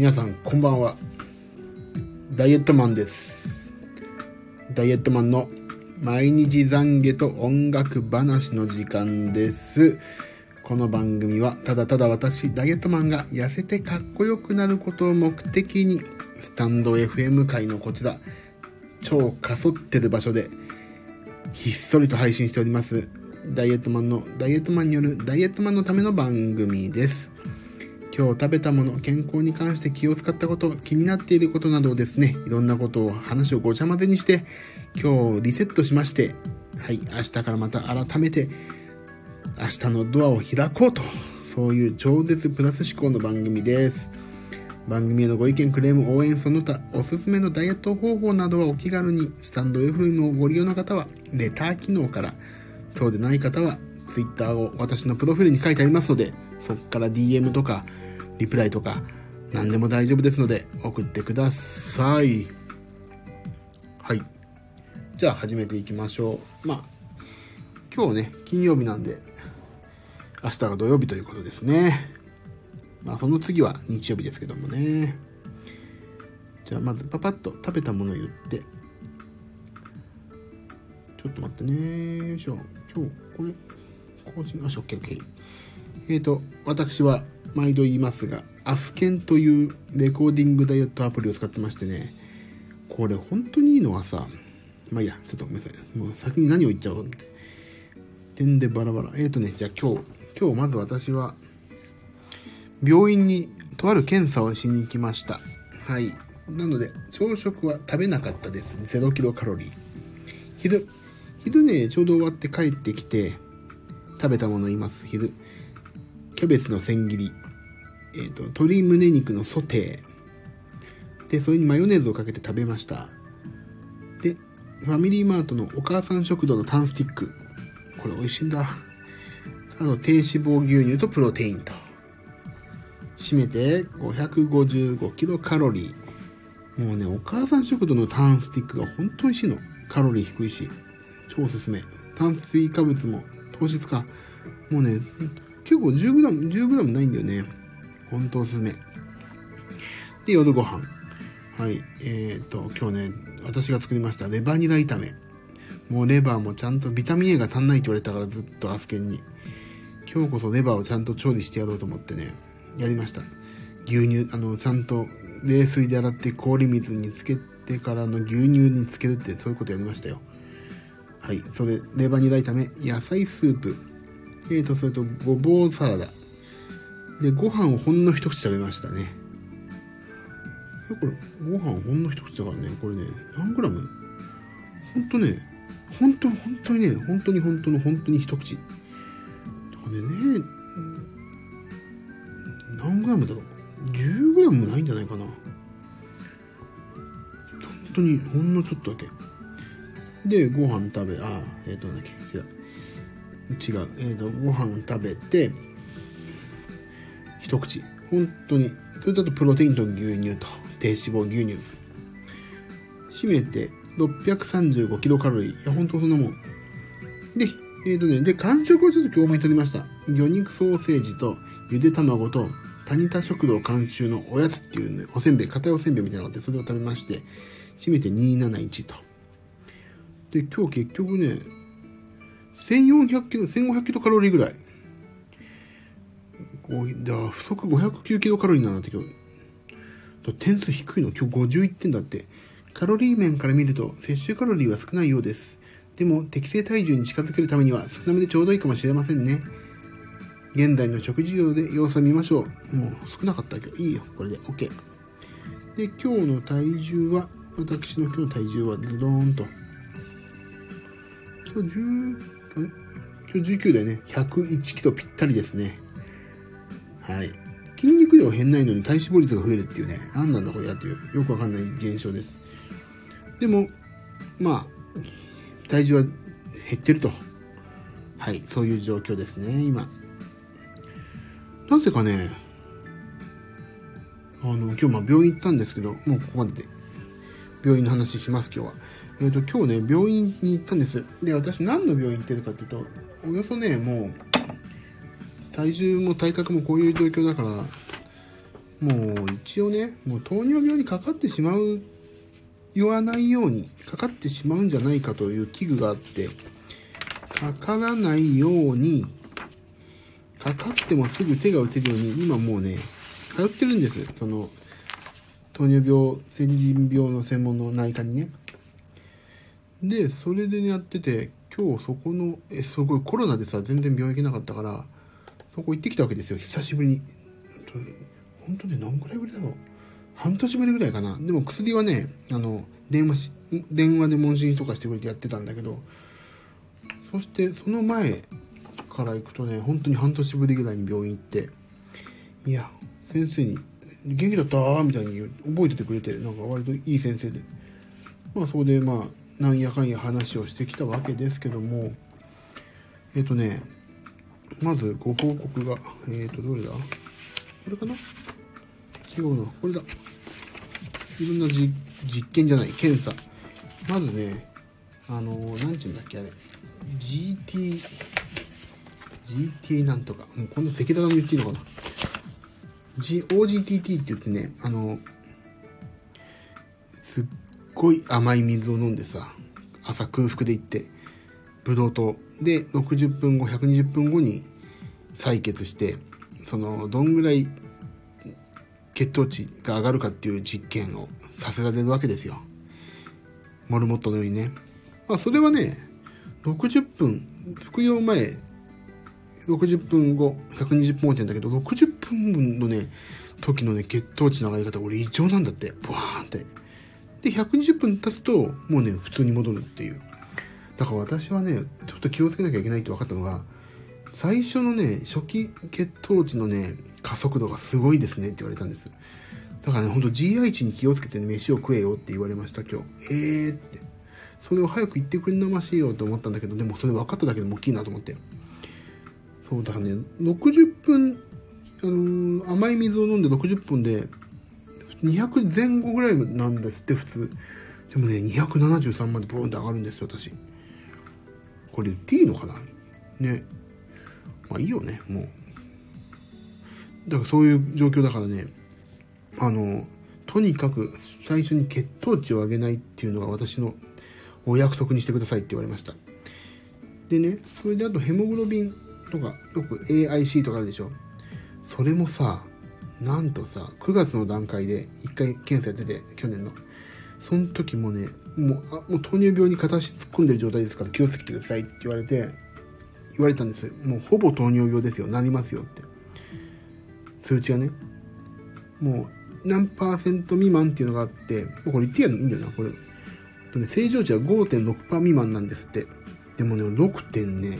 皆さんこんばんは。ダイエットマンです。ダイエットマンの毎日懺悔と音楽話の時間です。この番組はただただ私ダイエットマンが痩せてかっこよくなることを目的にスタンド FM 界のこちら超かそってる場所でひっそりと配信しておりますダイエットマンのダイエットマンによるダイエットマンのための番組です。今日食べたもの、健康に関して気を使ったこと、気になっていることなどをですね、いろんなことを話をごちゃ混ぜにして、今日リセットしまして、はい、明日からまた改めて、明日のドアを開こうと、そういう超絶プラス思考の番組です。番組へのご意見、クレーム、応援、その他、おすすめのダイエット方法などはお気軽に、スタンド FM をご利用の方は、レター機能から、そうでない方は、Twitter を私のプロフィールに書いてありますので、そこから DM とか、リプライとか、何でも大丈夫ですので、送ってください。はい。じゃあ始めていきましょう。まあ、今日ね、金曜日なんで、明日が土曜日ということですね。まあ、その次は日曜日ですけどもね。じゃあ、まずパパッと食べたものを言って、ちょっと待ってねよいしょ。今日、これ、更新、あ、しょ、OK、OK。えっ、ー、と、私は、毎度言いますが、アスケンというレコーディングダイエットアプリを使ってましてね、これ本当にいいのはさ、まあいいや、ちょっとごめんなさい。もう先に何を言っちゃおうって。点でバラバラ。えっ、ー、とね、じゃあ今日、今日まず私は、病院にとある検査をしに行きました。はい。なので、朝食は食べなかったです。0キロカロリー。昼、昼ね、ちょうど終わって帰ってきて、食べたものいます。昼。キャベツの千切り、えっ、ー、と、鶏胸肉のソテー。で、それにマヨネーズをかけて食べました。で、ファミリーマートのお母さん食堂のタンスティック。これ美味しいんだ。あと、低脂肪牛乳とプロテインと。締めて555キロカロリー。もうね、お母さん食堂のタンスティックが本当美味しいの。カロリー低いし。超おすすめ。炭水化物も糖質か。もうね、結構 10g、10g ないんだよね。ほんとおすすめ。で、夜ご飯。はい。えっ、ー、と、今日ね、私が作りましたレバニラ炒め。もうレバーもちゃんとビタミン A が足んないって言われたからずっとアスケンに。今日こそレバーをちゃんと調理してやろうと思ってね、やりました。牛乳、あの、ちゃんと冷水で洗って氷水につけてからの牛乳につけるってそういうことやりましたよ。はい。それ、レバニラ炒め、野菜スープ、えーと、それとごぼうサラダ。で、ご飯をほんの一口食べましたね。これ、ご飯ほんの一口だからね、これね、何グラム？ほんとね、ほんと、本当にね、本当に本当の本当に一口。だからね、何グラムだろう ?10 グラムもないんじゃないかな。本当にほんのちょっとだけ。で、ご飯食べ、あ、えっ、ー、と、なんだっけ、違う。違う、えーと、ご飯食べて一口。本当に。それだとプロテインと牛乳と低脂肪牛乳。締めて635キロカロリー。いや本当そんなもん。でえっ、ー、とねで完食をちょっと今日もいただきました。魚肉ソーセージとゆで卵とタニタ食堂監修のおやつっていうねおせんべい硬いおせんべいみたいなのがあってそれを食べまして締めて271と。で今日結局ね1400キロ、1500キロカロリーぐらい。こうだ不足509キロカロリーなんだって今日。点数低いの今日51点だって。カロリー面から見ると摂取カロリーは少ないようです。でも適正体重に近づけるためには少なめでちょうどいいかもしれませんね。現代の食事量で様子を見ましょう。もう少なかったけど、いいよ。これで OK。で、今日の体重は、私の今日の体重はズドーンと。今日10、今日19だよね。101キロぴったりですね。はい。筋肉量変ないのに体脂肪率が増えるっていうね、何なんだこれやっていう、よくわかんない現象です。でも、まあ、体重は減ってると。はい、そういう状況ですね、今。なぜかね、あの、今日まあ病院行ったんですけど、もうここまでで、病院の話します、今日は。えっ、ー、と、今日ね、病院に行ったんです。で、私何の病院行ってるかっていうと、およそね、もう、体重も体格もこういう状況だから、もう一応ね、もう糖尿病にかかってしまう、言わないように、かかってしまうんじゃないかという危惧があって、かからないように、かかってもすぐ手が打てるように、今もうね、通ってるんです。その、糖尿病、成人病の専門の内科にね。で、それでやってて、今日そこの、え、すごいコロナでさ、全然病院行けなかったから、そこ行ってきたわけですよ、久しぶりに。本当ね、何くらいぶりだろう。半年ぶりぐらいかな。でも薬はね、あの、電話し、電話で問診とかしてくれてやってたんだけど、そしてその前から行くとね、本当に半年ぶりぐらいに病院行って、いや、先生に、元気だった？みたいに覚えててくれて、なんか割といい先生で。まあそこでまあ、なんやかんや話をしてきたわけですけども、えっ、とね、まずご報告が、えっ、ー、と、どれだ？これかな？違うな、これだ。いろんな実験じゃない、検査。まずね、あのー、なんちゅうんだっけ、あれ。GT、GT なんとか。もうこんな赤裸々に言っていいのかな。G、OGTT って言ってね、あの、すっごい甘い水を飲んでさ、朝空腹で行って、ブドウ糖で60分後、120分後に採血して、その、どんぐらい血糖値が上がるかっていう実験をさせられるわけですよ。モルモットのようにね。まあ、それはね、60分、服用前、60分後、120分後って言うんだけど、60分分のね、時のね、血糖値の上がり方、俺異常なんだって。ブワーンって。で、120分経つと、もうね、普通に戻るっていう。だから私はね、ちょっと気をつけなきゃいけないって分かったのが、最初のね、初期血糖値のね、加速度がすごいですねって言われたんです。だからね、ほんと GI 値に気をつけて、ね、飯を食えよって言われました、今日。えーって。それを早く言ってくれなましいよと思ったんだけど、でもそれ分かっただけでも大きいなと思って。そう、だからね、60分、あのー、甘い水を飲んで60分で、200前後ぐらいなんですって、普通。でもね、273までボーンって上がるんですよ、私。これ言っていいのかなね。まあいいよね、もう。だからそういう状況だからね、あの、とにかく最初に血糖値を上げないっていうのが私のお約束にしてくださいって言われました。でね、それであとヘモグロビンとか、よく AIC とかあるでしょ。それもさ、なんとさ、9月の段階で1回検査やってて、去年の。その時もね、もう、あ、もう糖尿病に片足突っ込んでる状態ですから気をつけてくださいって言われて、言われたんです。もうほぼ糖尿病ですよ。なりますよって。数値がね。もう何パーセント未満っていうのがあって、もうこれ言ってやるのいいんだよな、これ。とね、正常値は5.6%未満なんですって。でもね、6. 点ね、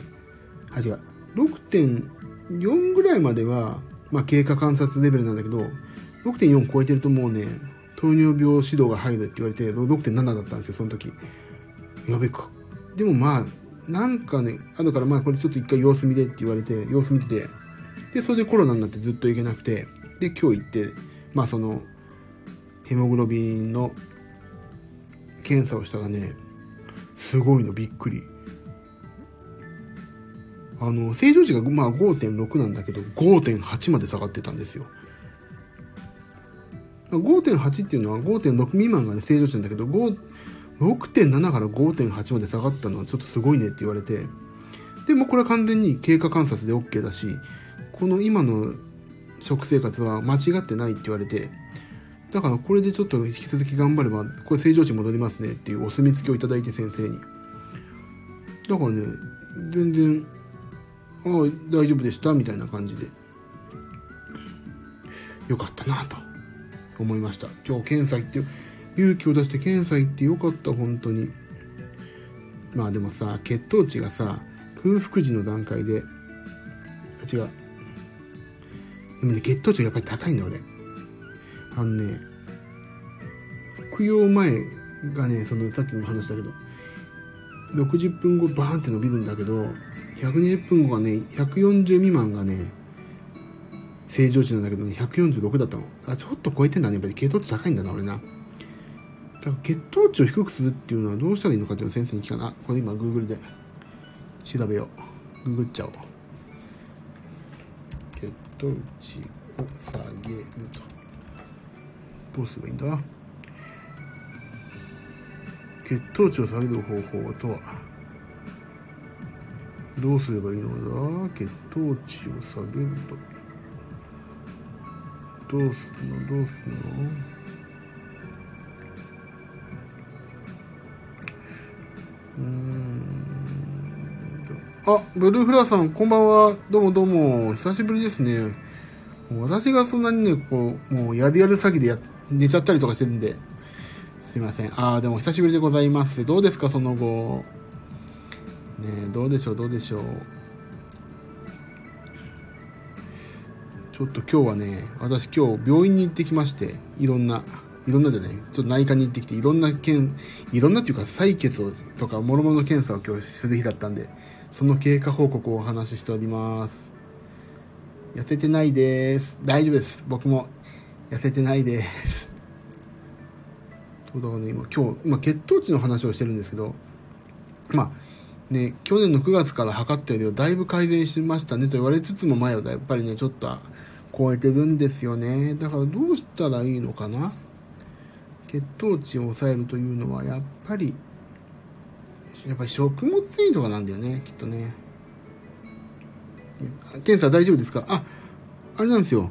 あ、違う。6.4ぐらいまでは、まあ、経過観察レベルなんだけど、6.4超えてるともうね、糖尿病指導が入るって言われて、6.7だったんですよ、その時。やべか。でもまあ、なんかね、後からまあこれちょっと一回様子見でって言われて、様子見てて、で、それでコロナになってずっと行けなくて、で、今日行って、まあその、ヘモグロビンの検査をしたらね、すごいのびっくり。あの、正常値がまあ5.6なんだけど、5.8まで下がってたんですよ。5.8っていうのは5.6未満がね、正常値なんだけど、6.7から5.8まで下がったのはちょっとすごいねって言われて、でもこれは完全に経過観察で OK だし、この今の食生活は間違ってないって言われて、だからこれでちょっと引き続き頑張れば、これ正常値戻りますねっていうお墨付きをいただいて先生に。だからね、全然、ああ、大丈夫でしたみたいな感じで。よかったなと思いました。今日検査行って、勇気を出して検査行ってよかった、本当に。まあでもさ、血糖値がさ、空腹時の段階で、あ、違う。でもね、血糖値がやっぱり高いんだ、俺。あのね、服用前がね、その、さっきも話したけど、60分後バーンって伸びるんだけど、120分後がね、140未満がね、正常値なんだけどね、146だったの。あ、ちょっと超えてんだね。やっぱり血糖値高いんだな、俺な。だから血糖値を低くするっていうのはどうしたらいいのかっていうのを先生に聞かな。これ今 Google で調べよう。ググっちゃおう。血糖値を下げると。どうすればいいんだ？血糖値を下げる方法とは？どうすればいいのだ？血糖値を下げるとどうするの？どうするの？うんあ、ブルーフラーさん、こんばんは。どうもどうも。久しぶりですね。私がそんなにね、こう、もうやるやる詐欺でや、寝ちゃったりとかしてるんで、すいません。あー、でも久しぶりでございます。どうですか、その後。ねどうでしょう、どうでしょう。ちょっと今日はね、私今日病院に行ってきまして、いろんな、いろんなじゃない、ちょっと内科に行ってきて、いろんな検、いろんなっていうか採血をとか、諸々の検査を今日する日だったんで、その経過報告をお話ししております。痩せてないです。大丈夫です。僕も痩せてないです。そうだからね、今、今日、今血糖値の話をしてるんですけど、まあ、ね、去年の9月から測ったよりはだいぶ改善しましたねと言われつつも前はやっぱりね、ちょっと超えてるんですよね。だからどうしたらいいのかな血糖値を抑えるというのはやっぱり、やっぱり食物繊維とかなんだよね、きっとね。検査大丈夫ですか？あ、あれなんですよ。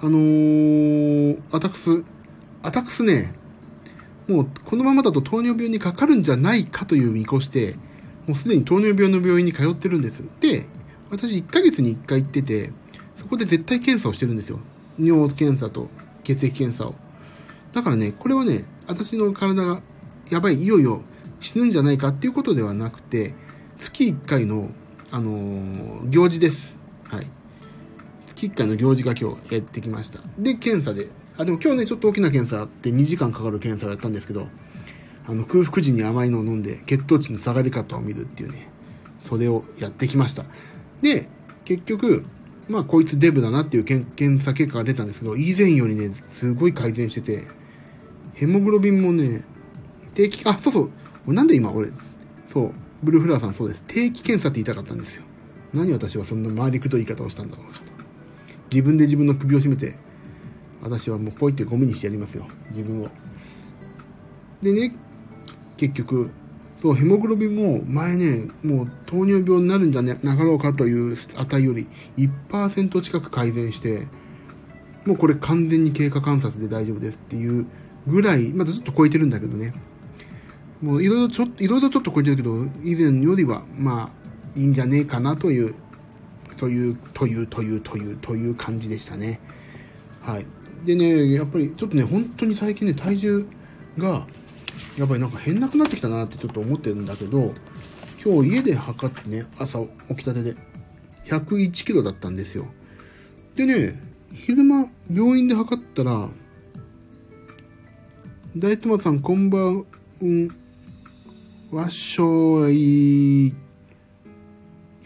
あのー、アタクス、アタクスね、もうこのままだと糖尿病にかかるんじゃないかという見越して、もうすでに糖尿病の病院に通ってるんです。で、私1ヶ月に1回行ってて、こで絶対検査をしてるんですよ。尿検査と血液検査を。だからね、これはね、私の体がやばい、いよいよ死ぬんじゃないかっていうことではなくて、月1回の、あのー行事です。はい。月1回の行事が今日やってきました。で、検査で。あ、でも今日ね、ちょっと大きな検査あって2時間かかる検査をやったんですけど、あの、空腹時に甘いのを飲んで血糖値の下がり方を見るっていうね、それをやってきました。で、結局、まあ、こいつデブだなっていう検査結果が出たんですけど、以前よりね、すごい改善してて、ヘモグロビンもね、定期、あ、そうそう、なんで今俺、そう、ブルーフラワーさんそうです。定期検査って言いたかったんですよ。何私はそんな回りくどい言い方をしたんだろうかと。自分で自分の首を絞めて、私はもうポイってゴミにしてやりますよ。自分を。でね、結局、そう、ヘモグロビンも前ね、もう糖尿病になるんじゃなかろうかという値より1%近く改善して、もうこれ完全に経過観察で大丈夫ですっていうぐらい、まだちょっと超えてるんだけどね。もういろいろちょっと、いろいろちょっと超えてるけど、以前よりは、まあ、いいんじゃねえかなという、という、という、という、という、という感じでしたね。はい。でね、やっぱりちょっとね、本当に最近ね、体重が、やっぱりなんか変なくなってきたなってちょっと思ってるんだけど、今日家で測ってね、朝起きたてで、101キロだったんですよ。でね、昼間、病院で測ったら、大友さん、こんばん、うん、わっしょい、ひ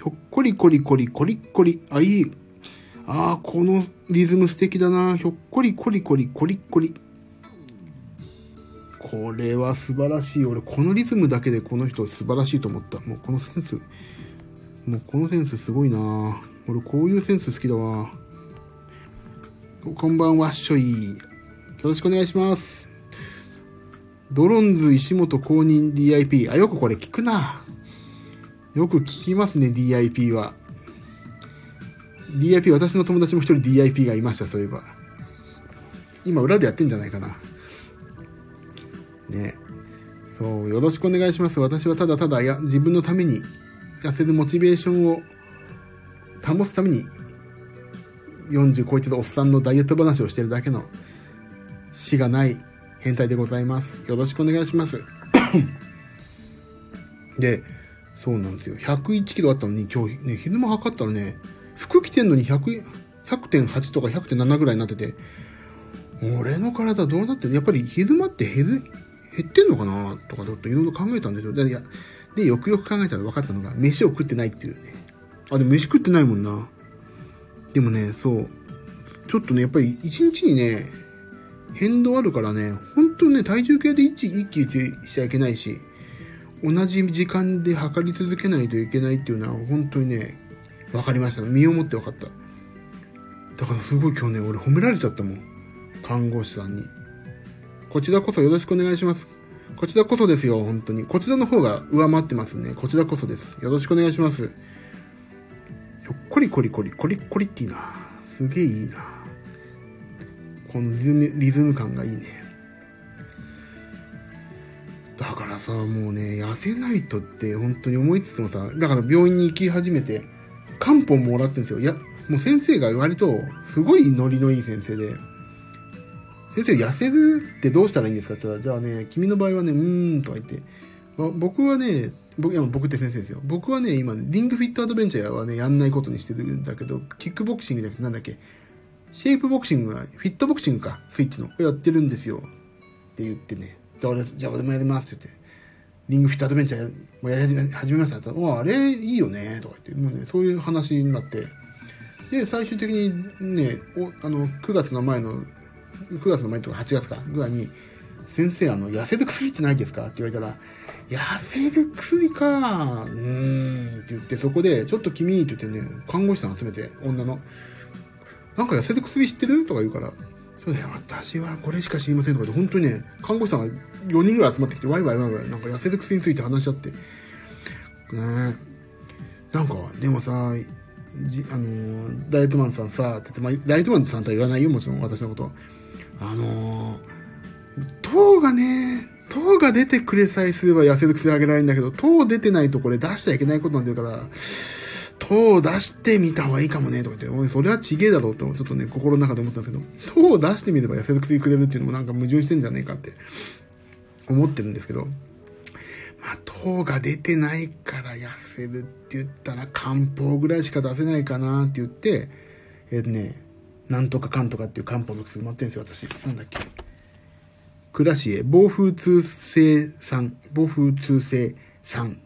ょっこりこりこりこりこり、あ、いい。ああ、このリズム素敵だな。ひょっこりこりこりこりこり。これは素晴らしい。俺、このリズムだけでこの人素晴らしいと思った。もうこのセンス、もうこのセンスすごいな俺、こういうセンス好きだわ。こんばんは、しょい。よろしくお願いします。ドロンズ石本公認 DIP。あ、よくこれ聞くな。よく聞きますね、DIP は。DIP、私の友達も一人 DIP がいました、そういえば。今、裏でやってんじゃないかな。ね。そう、よろしくお願いします。私はただただ、や、自分のために、痩せるモチベーションを保つために、40超えてるおっさんのダイエット話をしてるだけの、死がない変態でございます。よろしくお願いします。で、そうなんですよ。101キロあったのに、今日ね、昼間測ったらね、服着てんのに100、100.8とか100.7ぐらいになってて、俺の体どうなってるやっぱり昼間って減る、減ってんのかなとかちょっといろいろ考えたんですよ。で、いやでよくよく考えたら分かったのが、飯を食ってないっていうね。あ、でも飯食ってないもんな。でもね、そう。ちょっとね、やっぱり一日にね、変動あるからね、本当ね、体重計で一一気にしちゃいけないし、同じ時間で測り続けないといけないっていうのは本当にね、分かりました。身をもって分かった。だからすごい今日ね、俺褒められちゃったもん。看護師さんに。こちらこそよろしくお願いします。こちらこそですよ、本当に。こちらの方が上回ってますね。こちらこそです。よろしくお願いします。ひょっこりこりこり、こりこりっていいな。すげえいいな。このリズム、リズム感がいいね。だからさ、もうね、痩せないとって本当に思いつつもさ、だから病院に行き始めて、漢方もらってるんですよ。いや、もう先生が割と、すごいノリのいい先生で、先生痩せるってどうしたらいいんですかって言ったら、じゃあね、君の場合はね、うーんとか言って、僕はね、僕、いや僕って先生ですよ。僕はね、今、リングフィットアドベンチャーはね、やんないことにしてるんだけど、キックボクシングじゃなくてなんだっけ、シェイプボクシングは、フィットボクシングか、スイッチの、やってるんですよ。って言ってね、じゃあ俺、じゃあ俺もやりますって言って、リングフィットアドベンチャーもやり始めました。って言ったら、あれいいよね、とか言って、もうね、そういう話になって、で、最終的にね、おあの、9月の前の、9月の前とか8月か、ぐらいに、先生、あの、痩せる薬ってないですか？って言われたら、痩せる薬かうーんって言って、そこで、ちょっと君って言ってね、看護師さん集めて、女の、なんか痩せる薬知ってる？とか言うから、そうだよ、私はこれしか知りませんとかで、本当にね、看護師さんが4人ぐらい集まってきて、ワイワイワイワイ、なんか痩せる薬について話し合って、ねなんか、でもさ、じあのー、ダイエットマンさんさ、ってまあ、ダイエットマンさんとは言わないよ、もちろん私のこと。あのー、糖がね、糖が出てくれさえすれば痩せる薬あげられるんだけど、糖出てないとこれ出しちゃいけないことなんて言うから、糖を出してみた方がいいかもね、とか言って、おい、それはちげえだろうって、ちょっとね、心の中で思ったんですけど、糖を出してみれば痩せる薬くれるっていうのもなんか矛盾してんじゃねえかって思ってるんですけど、まあ、糖が出てないから痩せるって言ったら漢方ぐらいしか出せないかなって言って、えっ、とね、なんとかかんとかっていう漢方の薬もってるんですよ、私。なんだっけ。クラシエ、暴風通性酸、暴風通性酸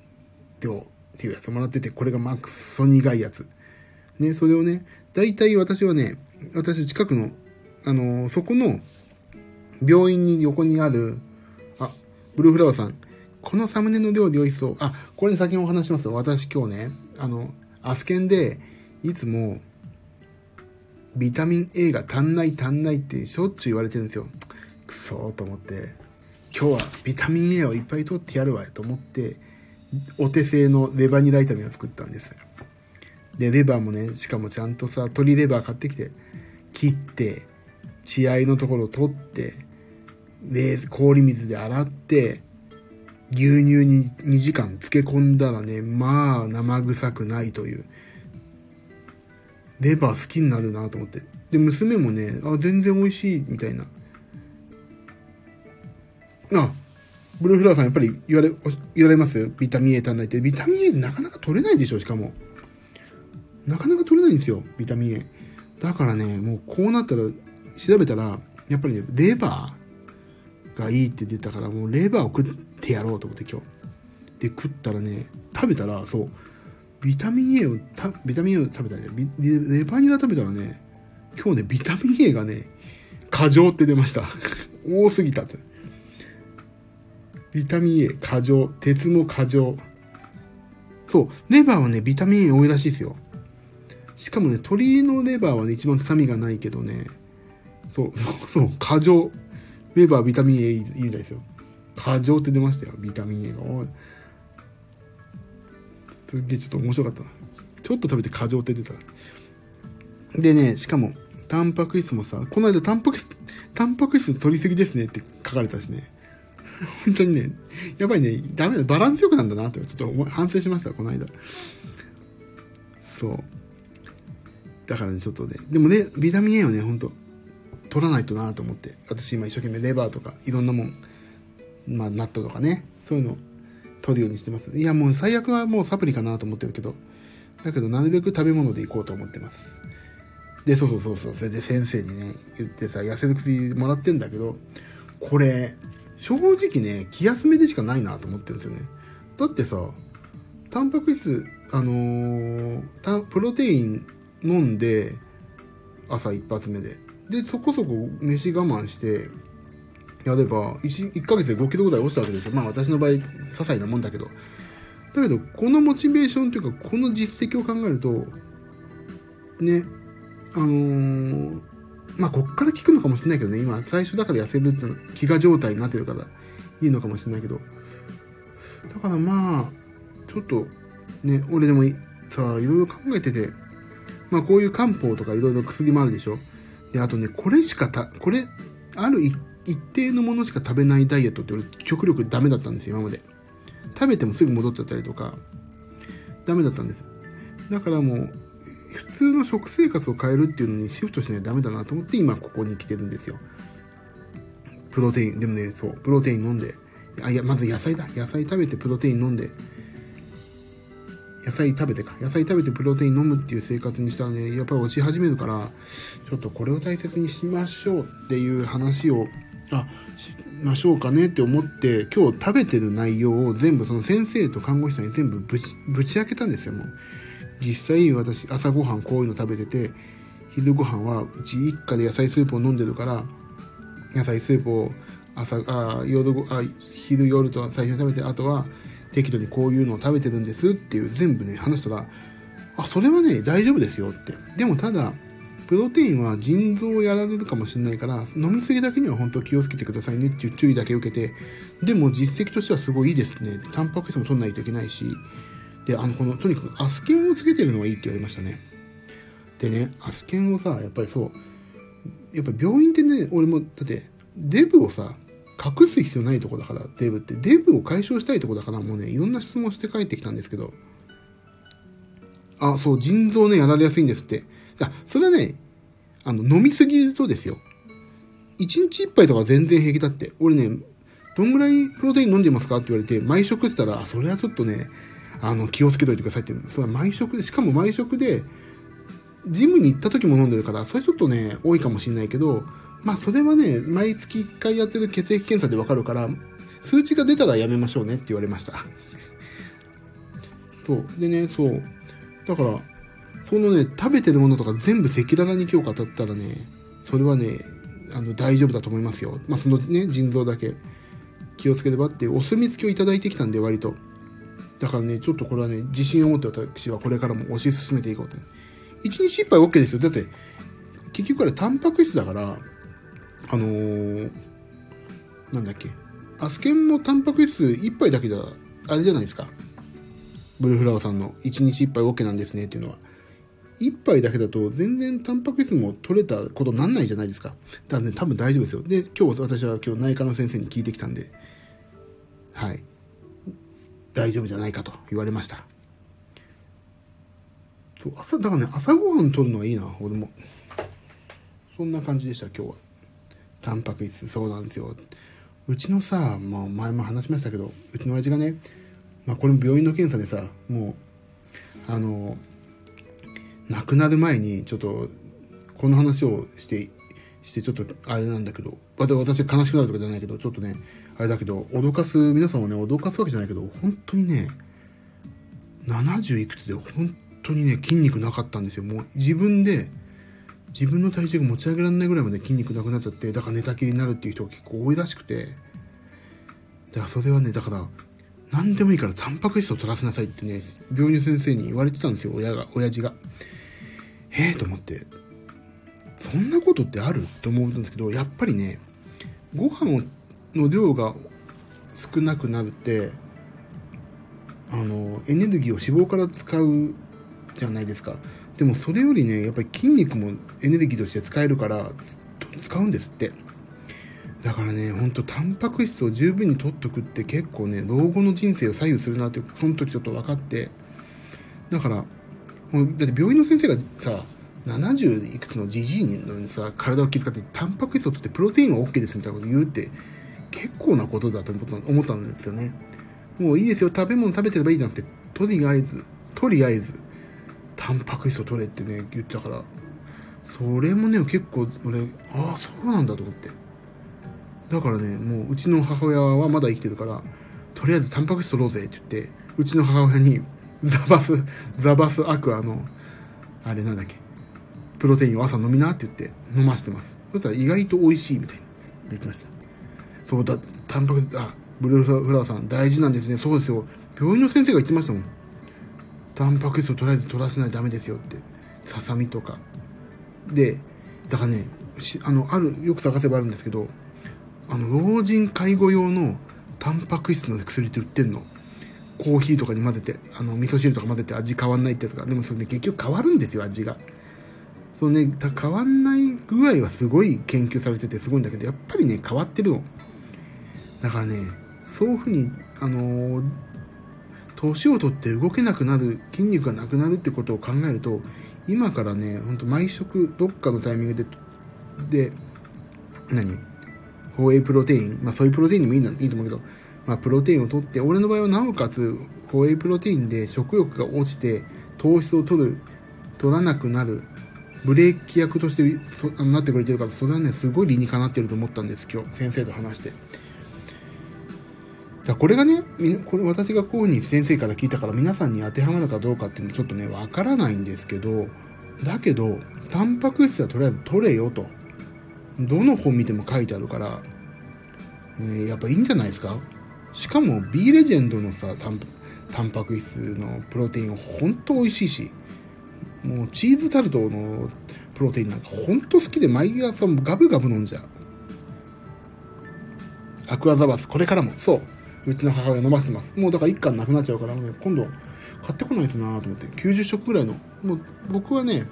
量っていうやつもらってて、これがマックスソ苦いやつ。ね、それをね、大体私はね、私近くの、あのー、そこの病院に横にある、あ、ブルーフラワーさん、このサムネの料理美味しそう。あ、これ先にお話しますよ。私今日ね、あの、アスケンで、いつも、ビタミン A が足んない足んないってしょっちゅう言われてるんですよ。くそーと思って、今日はビタミン A をいっぱい取ってやるわと思って、お手製のレバニラ炒めを作ったんです。で、レバーもね、しかもちゃんとさ、鶏レバー買ってきて、切って、血合いのところを取って、で、氷水で洗って、牛乳に2時間漬け込んだらね、まあ生臭くないという。レバー好きになるなと思って。で、娘もね、あ、全然美味しい、みたいな。あ、ブルーフラワーさんやっぱり言われ、言われますビタミン A 足んないって。ビタミン A なかなか取れないでしょ、しかも。なかなか取れないんですよ、ビタミン A。だからね、もうこうなったら、調べたら、やっぱりね、レバーがいいって出たから、もうレバーを食ってやろうと思って今日。で、食ったらね、食べたら、そう、ビタミン A を、たビタミン A を食べたらね、レバニラ食べたらね、今日ね、ビタミン A がね、過剰って出ました。多すぎたって。ビタミン A 過剰、鉄も過剰。そう、レバーはね、ビタミン A 多いらしいですよ。しかもね、鶏のレバーはね、一番臭みがないけどね、そう、そう、過剰。レバー、ビタミン A いいみたいですよ。過剰って出ましたよ、ビタミン A が。すげえちょっと面白かったな。ちょっと食べて過剰って出た。でね、しかも、タンパク質もさ、この間タンパク質、タンパク質取りすぎですねって書かれたしね。本当にね、やっぱりね、ダメだ、バランスよくなんだなって、ちょっと反省しました、この間。そう。だからね、ちょっとね、でもね、ビタミン A をね、ほんと、取らないとなと思って、私今一生懸命レバーとか、いろんなもん、まあ、納豆とかね、そういうの取るようにしてます。いや、もう最悪はもうサプリかなと思ってるけど、だけど、なるべく食べ物でいこうと思ってます。で、そうそうそうそう、それで先生にね、言ってさ、痩せる薬もらってんだけど、これ、正直ね、気休めでしかないなと思ってるんですよね。だってさ、タンパク質、あのー、プロテイン飲んで、朝一発目で。で、そこそこ飯我慢して、やれば1、1ヶ月で5キロぐらい落ちたわけですよ。まあ私の場合、些細なもんだけど。だけど、このモチベーションというか、この実績を考えると、ね、あのー、まあ、こっから効くのかもしれないけどね、今、最初だから痩せるっての飢餓状態になってるから、いいのかもしれないけど。だからまあ、ちょっと、ね、俺でもさ、いろいろ考えてて、まあこういう漢方とかいろいろ薬もあるでしょ。で、あとね、これしかた、これ、ある一定のものしか食べないダイエットって俺極力ダメだったんですよ、今まで。食べてもすぐ戻っちゃったりとか、ダメだったんです。だからもう、普通の食生活を変えるっていうのにシフトしないとダメだなと思って今ここに来てるんですよ。プロテイン、でもね、そう、プロテイン飲んで、あ、いや、まず野菜だ。野菜食べてプロテイン飲んで、野菜食べてか。野菜食べてプロテイン飲むっていう生活にしたらね、やっぱり落ち始めるから、ちょっとこれを大切にしましょうっていう話を、あ、しましょうかねって思って、今日食べてる内容を全部その先生と看護師さんに全部ぶち、ぶち開けたんですよ、もう。実際私朝ごはんこういうの食べてて、昼ご飯はうち一家で野菜スープを飲んでるから、野菜スープを朝、あ夜あ、昼夜と最初に食べて、あとは適度にこういうのを食べてるんですっていう全部ね、話したら、あ、それはね、大丈夫ですよって。でもただ、プロテインは腎臓をやられるかもしれないから、飲みすぎだけには本当気をつけてくださいねっていう注意だけ受けて、でも実績としてはすごいいいですね。タンパク質も取んないといけないし、で、あの、この、とにかくアスケンをつけてるのがいいって言われましたね。でね、アスケンをさ、やっぱりそう、やっぱ病院ってね、俺も、だって、デブをさ、隠す必要ないとこだから、デブって。デブを解消したいとこだから、もうね、いろんな質問して帰ってきたんですけど、あ、そう、腎臓ね、やられやすいんですって。あ、それはね、あの、飲みすぎるとですよ。一日一杯とか全然平気だって。俺ね、どんぐらいプロテイン飲んでますかって言われて、毎食って言ったら、それはちょっとね、あの、気をつけといてくださいって。それは毎食で、しかも毎食で、ジムに行った時も飲んでるから、それちょっとね、多いかもしんないけど、まあ、それはね、毎月1回やってる血液検査でわかるから、数値が出たらやめましょうねって言われました。そう。でね、そう。だから、そのね、食べてるものとか全部赤裸々に今日語ったらね、それはね、あの、大丈夫だと思いますよ。まあ、そのね、腎臓だけ気をつければっていうお墨付きをいただいてきたんで、割と。だからね、ちょっとこれはね、自信を持って私はこれからも推し進めていこうと。一日一杯 OK ですよ。だって、結局あれタンパク質だから、あのー、なんだっけ。アスケンもタンパク質1杯だけじゃ、あれじゃないですか。ブルーフラワーさんの1日1杯 OK なんですねっていうのは。1杯だけだと全然タンパク質も取れたことになんないじゃないですか。だからね、多分大丈夫ですよ。で、今日私は今日内科の先生に聞いてきたんで、はい。大丈夫じゃないかと言われました。朝、だからね、朝ごはん取るのはいいな、俺も。そんな感じでした、今日は。タンパク質、そうなんですよ。うちのさ、まあ、前も話しましたけど、うちの親父がね、まあ、これも病院の検査でさ、もう、あの、亡くなる前に、ちょっと、この話をして、して、ちょっと、あれなんだけど、私悲しくなるとかじゃないけど、ちょっとね、あれだけど、脅かす、皆さんをね、脅かすわけじゃないけど、本当にね、70いくつで本当にね、筋肉なかったんですよ。もう自分で、自分の体重が持ち上げられないぐらいまで筋肉なくなっちゃって、だから寝たきりになるっていう人が結構多いらしくて、だからそれはね、だから、何でもいいからタンパク質を取らせなさいってね、病院の先生に言われてたんですよ、親が、親父が。ええー、と思って。そんなことってある？って思うんですけど、やっぱりね、ご飯の量が少なくなるって、あの、エネルギーを脂肪から使うじゃないですか。でもそれよりね、やっぱり筋肉もエネルギーとして使えるから、使うんですって。だからね、ほんとタンパク質を十分に取っとくって結構ね、老後の人生を左右するなって、その時ちょっと分かって。だから、もう、だって病院の先生がさ、70いくつのじじいのにさ、体を気遣って、タンパク質を取ってプロテインは OK ですみたいなこと言うって、結構なことだと思ったんですよね。もういいですよ、食べ物食べてればいいじゃなくて、とりあえず、とりあえず、タンパク質を取れってね、言ってたから、それもね、結構俺、ああ、そうなんだと思って。だからね、もううちの母親はまだ生きてるから、とりあえずタンパク質取ろうぜって言って、うちの母親にザバス、ザバスアクアの、あれなんだっけ、プロテインを朝飲みなって言って飲ませてます。そしたら意外と美味しいみたいに言ってました。そうだ、タンパク質、あ、ブルーフラワーさん大事なんですね。そうですよ。病院の先生が言ってましたもん。タンパク質をとりあえず取らせないとダメですよって。ささみとか。で、だからね、あの、ある、よく探せばあるんですけど、あの、老人介護用のタンパク質の薬って売ってんの。コーヒーとかに混ぜて、あの、味噌汁とか混ぜて味変わんないってやつが。でもそれね、結局変わるんですよ、味が。そうね、変わんない具合はすごい研究されててすごいんだけど、やっぱりね、変わってるの。だからね、そういうふうに、あの年を取って動けなくなる、筋肉がなくなるってことを考えると、今からね、ほんと毎食どっかのタイミングで、で、何？ホエイプロテイン、まあそういうプロテインにもいいいいと思うけど、まあプロテインを取って、俺の場合はなおかつ、ホエイプロテインで食欲が落ちて、糖質を取る、取らなくなる、ブレーキ役としてそなってくれてるから、それはね、すごい理にかなってると思ったんです、今日、先生と話して。だこれがね、これ私がこうに先生から聞いたから皆さんに当てはまるかどうかっていうのちょっとね、わからないんですけど、だけど、タンパク質はとりあえず取れよと。どの本見ても書いてあるから、ね、やっぱいいんじゃないですか？しかも B レジェンドのさ、タンタンパク質のプロテイン本当美味しいし、もうチーズタルトのプロテインなんか本当好きで毎朝ガブガブ飲んじゃう。アクアザバス、これからも、そう。うちの母親飲ませてます。もうだから1巻なくなっちゃうから、ね、今度買ってこないとなと思って、90食ぐらいの、もう僕はね、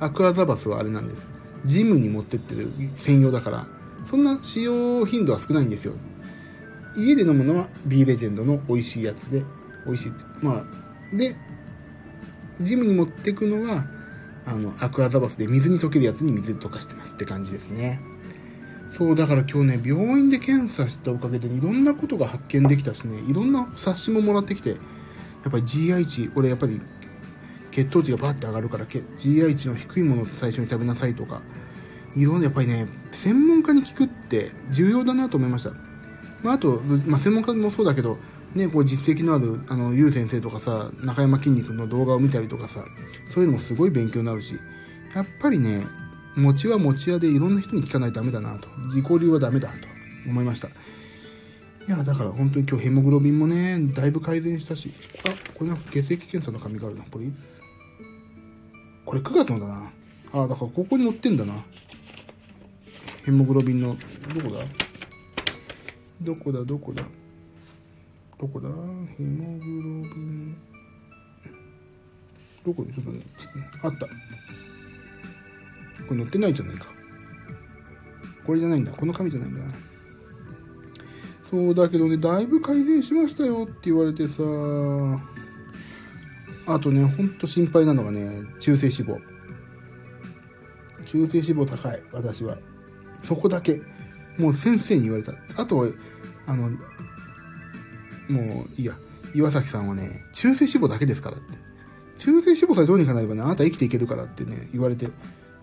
アクアザバスはあれなんです。ジムに持ってってる専用だから、そんな使用頻度は少ないんですよ。家で飲むのは B レジェンドの美味しいやつで、美味しい。まあ、で、ジムに持ってくのは、あの、アクアザバスで水に溶けるやつに水で溶かしてますって感じですね。そう、だから今日ね、病院で検査したおかげでいろんなことが発見できたしね、いろんな冊子ももらってきて、やっぱり GI 値、俺やっぱり血糖値がバーって上がるから、GI 値の低いものを最初に食べなさいとか、いろんな、やっぱりね、専門家に聞くって重要だなと思いました。まあ、あと、まあ、専門家もそうだけど、ね、こう実績のある、あの、ゆう先生とかさ、中山筋肉の動画を見たりとかさ、そういうのもすごい勉強になるし、やっぱりね、餅は餅屋でいろんな人に聞かないとダメだなと。自己流はダメだと思いました。いや、だから本当に今日ヘモグロビンもね、だいぶ改善したし。あ、これなんか血液検査の紙があるな。これ、これ9月のだな。あ、だからここに載ってんだな。ヘモグロビンの、どこだ？どこだ、どこだ？どこだ？ヘモグロビン。どこ？にちょっとね、あった。これ載ってないじゃないか。これじゃないんだ。この紙じゃないんだ。そうだけどね、だいぶ改善しましたよって言われてさ、あとね、ほんと心配なのがね、中性脂肪。中性脂肪高い、私は。そこだけ。もう先生に言われた。あと、あの、もういや。岩崎さんはね、中性脂肪だけですからって。中性脂肪さえどうにかなればね、あなた生きていけるからってね、言われて。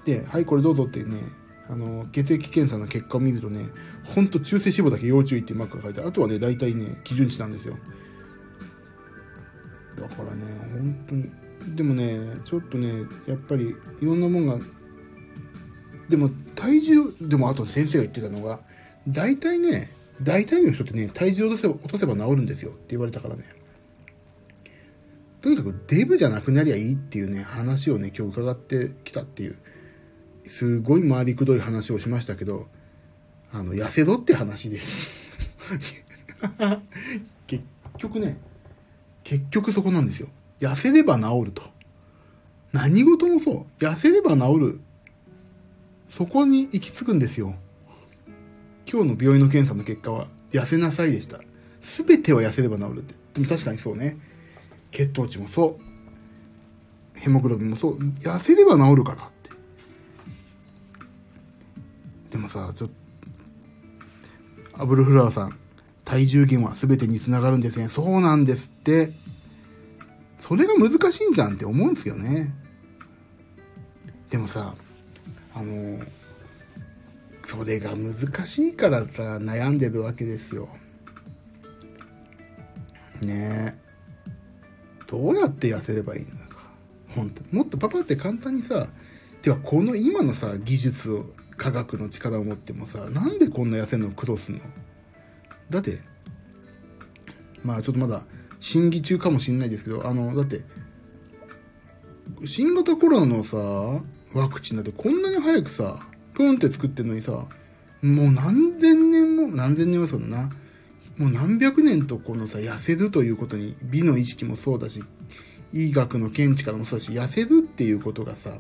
で、はい、これどうぞってね、あの、血液検査の結果を見るとね、ほんと中性脂肪だけ要注意ってマークが書いてあとはね、大体ね、基準値なんですよ。だからね、本当に、でもね、ちょっとね、やっぱりいろんなもんが、でも体重、でもあと先生が言ってたのが、大体ね、大体の人ってね、体重を落とせば落とせば治るんですよって言われたからね。とにかくデブじゃなくなりゃいいっていうね、話をね、今日伺ってきたっていう。すごい回りくどい話をしましたけど、あの、痩せろって話です。結局ね、結局そこなんですよ。痩せれば治ると。何事もそう。痩せれば治る。そこに行き着くんですよ。今日の病院の検査の結果は、痩せなさいでした。すべては痩せれば治るって。でも確かにそうね。血糖値もそう。ヘモグロビンもそう。痩せれば治るからって。でもさ、ちょっと、アブルフラワーさん、体重減は全てにつながるんですね。そうなんですって。それが難しいんじゃんって思うんですよね。でもさ、あの、それが難しいからさ、悩んでるわけですよ。ねえ。どうやって痩せればいいのか。本当もっとパパって簡単にさ、てかこの今のさ、技術を科学の力を持ってもさ、なんでこんな痩せるの苦労すんの？だって、まあちょっとまだ審議中かもしんないですけど、あの、だって、新型コロナのさ、ワクチンだってこんなに早くさ、プンって作ってんのにさ、もう何千年も、何千年もそうだな。もう何百年とこのさ、痩せるということに美の意識もそうだし、医学の見地からもそうだし、痩せるっていうことがさ、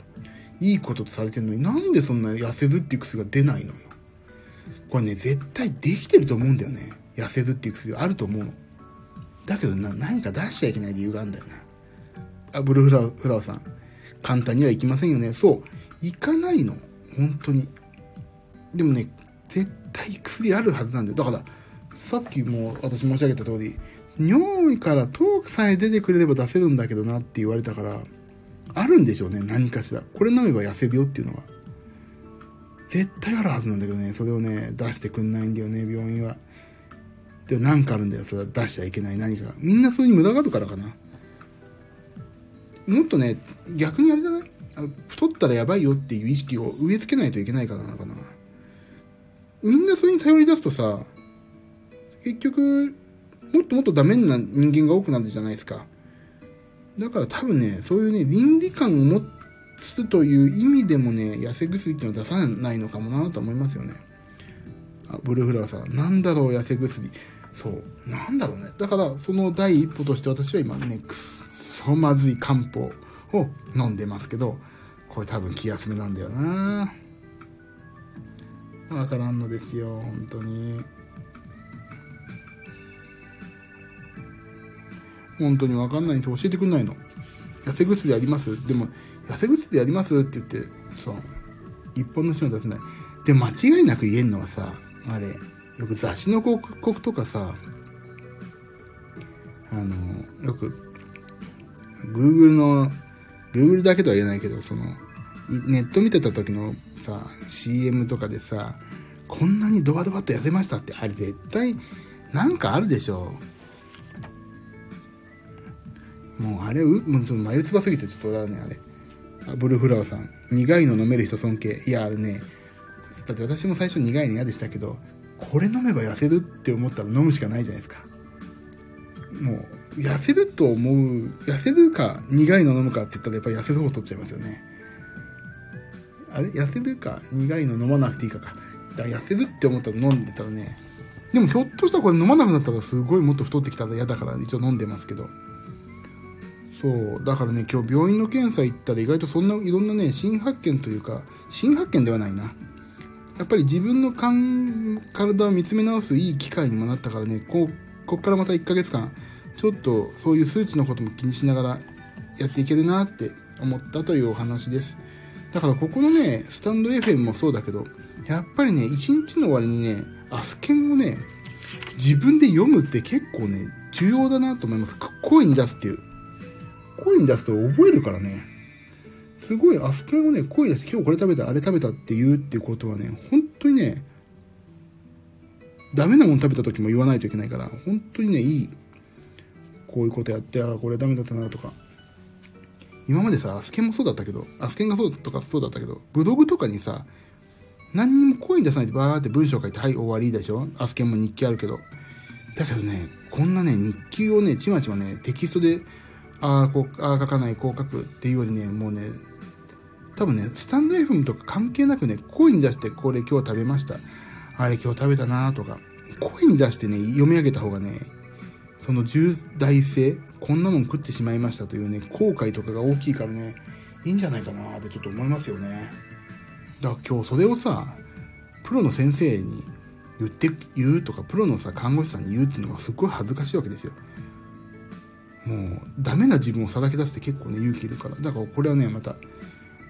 いいこととされてるのになんでそんな痩せるっていう薬が出ないのよ。これね、絶対できてると思うんだよね。痩せるっていう薬あると思うの。だけどな、何か出しちゃいけない理由があるんだよな。あ、ブルーフラワーさん。簡単にはいきませんよね。そう。行かないの。本当に。でもね、絶対薬あるはずなんだよ。だから、さっきも私申し上げた通り、尿意からトークさえ出てくれれば出せるんだけどなって言われたから、あるんでしょうね、何かしら。これ飲めば痩せるよっていうのが。絶対あるはずなんだけどね、それをね、出してくんないんだよね、病院は。で、なんかあるんだよ、それは出しちゃいけない何か。みんなそれに無駄があるからかな。もっとね、逆にあれじゃない？太ったらやばいよっていう意識を植え付けないといけないからなのかな。みんなそれに頼り出すとさ、結局、もっともっとダメな人間が多くなるじゃないですか。だから多分ね、そういうね、倫理観を持つという意味でもね、痩せ薬っていうのは出さないのかもなと思いますよね。あ、ブルーフラワーさん、なんだろう、痩せ薬。そう、なんだろうね。だから、その第一歩として私は今ね、くっそまずい漢方を飲んでますけど、これ多分気休めなんだよなわからんのですよ、本当に。本当にわかんないんで教えてくんないの。痩せ薬あります？でも、痩せ薬ありますって言って、そう、一本の人に出せない。で、間違いなく言えんのはさ、あれ、よく雑誌の広告とかさ、あの、よく、Google の、Google だけとは言えないけど、その、ネット見てた時のさ、CM とかでさ、こんなにドバドバっと痩せましたって、あれ絶対、なんかあるでしょ。もうあれ、う、もうその眉唾すぎてちょっと俺はね、あれ。あブルーフラワーさん。苦いの飲める人尊敬。いや、あれね、だって私も最初苦いの嫌でしたけど、これ飲めば痩せるって思ったら飲むしかないじゃないですか。もう、痩せると思う、痩せるか苦いの飲むかって言ったらやっぱり痩せる方取っちゃいますよね。あれ？痩せるか苦いの飲まなくていいかか。だから痩せるって思ったら飲んでたらね。でもひょっとしたらこれ飲まなくなったらすごいもっと太ってきたら嫌だから一応飲んでますけど。そう。だからね、今日病院の検査行ったら意外とそんないろんなね、新発見というか、新発見ではないな。やっぱり自分の体を見つめ直すいい機会にもなったからね、こう、こっからまた1ヶ月間、ちょっとそういう数値のことも気にしながらやっていけるなって思ったというお話です。だからここのね、スタンド FM もそうだけど、やっぱりね、一日の終わりにね、アスケンをね、自分で読むって結構ね、重要だなと思います。声に出すっていう。声に出すと覚えるからね。すごい、アスケンをね、声出して、今日これ食べた、あれ食べたって言うっていうことはね、本当にね、ダメなもの食べた時も言わないといけないから、本当にね、いい。こういうことやって、ああ、これダメだったなとか。今までさ、アスケンもそうだったけど、アスケンがそうとかそうだったけど、ブログとかにさ、何にも声に出さないでバーって文章書いて、はい、終わりでしょ？アスケンも日記あるけど。だけどね、こんなね、日記をね、ちまちまね、テキストでああ、こう、ああ書かない、こう書くっていうよりね、もうね、多分ね、スタンド FM とか関係なくね、声に出して、これ今日食べました。あれ今日食べたなとか、声に出してね、読み上げた方がね、その重大性、こんなもん食ってしまいましたというね、後悔とかが大きいからね、いいんじゃないかなってちょっと思いますよね。だから今日それをさ、プロの先生に言って、言うとか、プロのさ、看護師さんに言うっていうのがすっごい恥ずかしいわけですよ。もう、ダメな自分をさらけ出すって結構ね、勇気いるから。だからこれはね、また、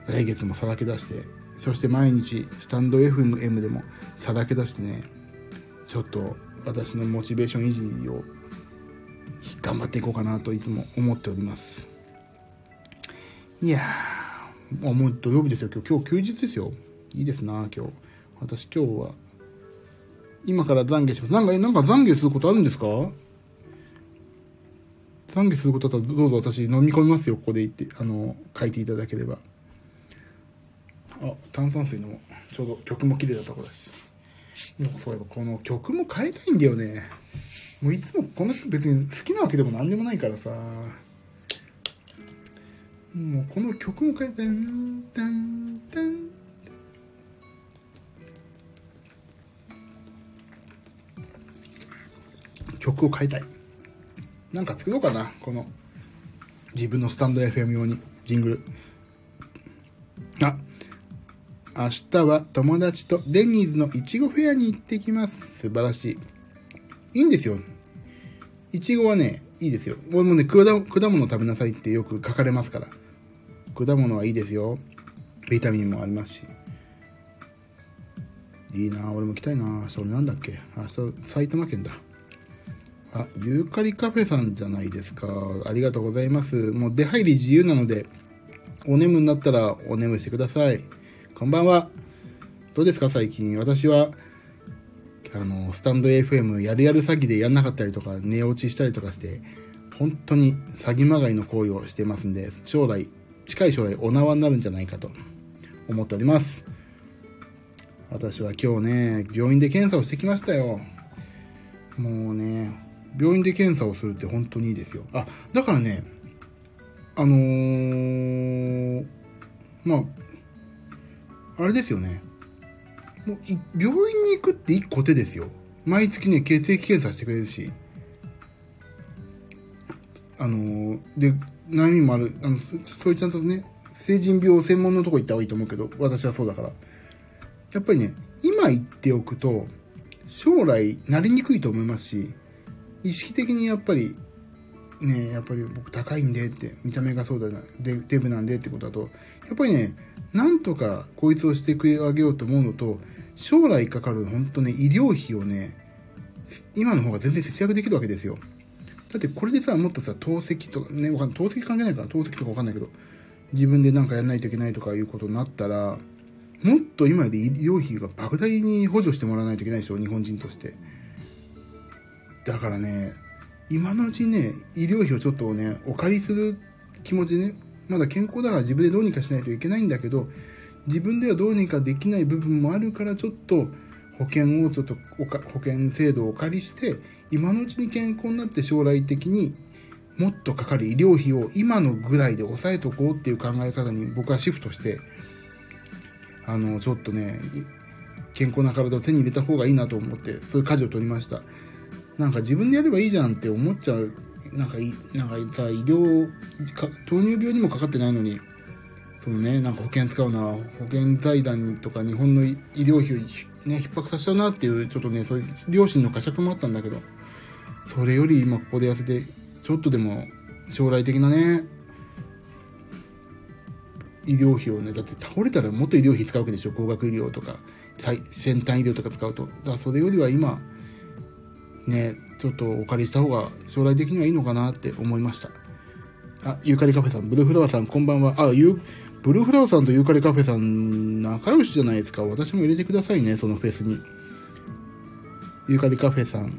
来月もさらけ出して、そして毎日、スタンド FM でもさらけ出してね、ちょっと私のモチベーション維持を頑張っていこうかなといつも思っております。いやー、もう土曜日ですよ。今日、今日休日ですよ。いいですな、今日。私今日は、今から懺悔します。なんか、えなんか懺悔することあるんですか？懺悔することだったらどうぞ私飲み込みますよ、ここで言って、あの、書いていただければ。あ、炭酸水のちょうど曲も綺麗だった子だし。でもそういえばこの曲も変えたいんだよね。もういつもこの人別に好きなわけでも何でもないからさ。もうこの曲も変えてんタンタン曲を変えたい。なんか作ろうかなこの。自分のスタンド FM 用に。ジングル。あ。明日は友達とデニーズのいちごフェアに行ってきます。素晴らしい。いいんですよ。いちごはねいいですよ俺もね果物食べなさいってよく書かれますから果物はいいですよビタミンもありますしいいな俺も来たいなそれなんだっけ？明日埼玉県だあ、ユーカリカフェさんじゃないですか。ありがとうございます。もう出入り自由なので、お眠になったらお眠してください。こんばんは。どうですか最近？私は、あの、スタンド FM やるやる詐欺でやんなかったりとか、寝落ちしたりとかして、本当に詐欺まがいの行為をしてますんで、将来、近い将来お縄になるんじゃないかと思っております。私は今日ね、病院で検査をしてきましたよ。もうね、病院で検査をするって本当にいいですよ。あ、だからね、あのー、まあ、あれですよね。もう病院に行くって一個手ですよ。毎月ね、血液検査してくれるし。あのー、で、悩みもある。あの、そういうちゃんとね、成人病専門のとこ行った方がいいと思うけど、私はそうだから。やっぱりね、今言っておくと、将来なりにくいと思いますし、意識的にやっぱり、ね、やっぱり僕高いんでって、見た目がそうだな、デデブなんでってことだと、やっぱりね、なんとかこいつをしてくれあげようと思うのと、将来かかる本当ね、医療費をね、今の方が全然節約できるわけですよ。だってこれでさ、もっとさ、透析とか、ね、わかんない。透析関係ないから、透析とかわかんないけど、自分でなんかやんないといけないとかいうことになったら、もっと今で医療費が莫大に補助してもらわないといけないでしょ、日本人として。だからね、今のうちね、医療費をちょっとね、お借りする気持ちね、まだ健康だから自分でどうにかしないといけないんだけど、自分ではどうにかできない部分もあるからちょっと保険をちょっと保険制度をお借りして今のうちに健康になって将来的にもっとかかる医療費を今のぐらいで抑えとこうっていう考え方に僕はシフトしてあのちょっとね健康な体を手に入れた方がいいなと思ってそういう舵を取りましたなんか自分でやればいいじゃんって思っちゃう。なんか、なんかさ、医療、糖尿病にもかかってないのに、そのね、なんか保険使うな、保険財団とか日本の医療費をね、逼迫させちゃうなっていう、ちょっとね、そういう両親の呵責もあったんだけど、それより今ここで痩せて、ちょっとでも将来的なね、医療費をね、だって倒れたらもっと医療費使うわけでしょ、高額医療とか、先端医療とか使うと。だからそれよりは今、ね、ちょっとお借りした方が将来的にはいいのかなって思いました。あ、ユーカリカフェさん、ブルーフラワーさん、こんばんは。あ、ユー、ブルーフラワーさんとユーカリカフェさん、仲良しじゃないですか。私も入れてくださいね、そのフェスに。ユーカリカフェさん、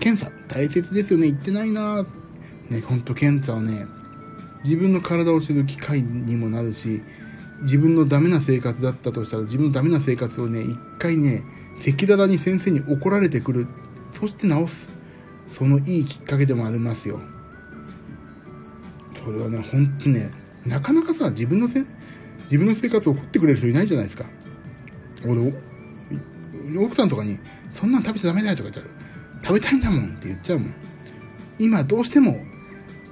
検査、大切ですよね。行ってないなね、ほんと検査はね、自分の体を知る機会にもなるし、自分のダメな生活だったとしたら、自分のダメな生活をね、一回ね、赤裸々に先生に怒られてくるそして直す。そのいいきっかけでもありますよ。それはね、ほんとね、なかなかさ、自分のせ、自分の生活を送ってくれる人いないじゃないですか。俺、奥さんとかに、そんなん食べちゃダメだよとか言ったら、食べたいんだもんって言っちゃうもん。今どうしても、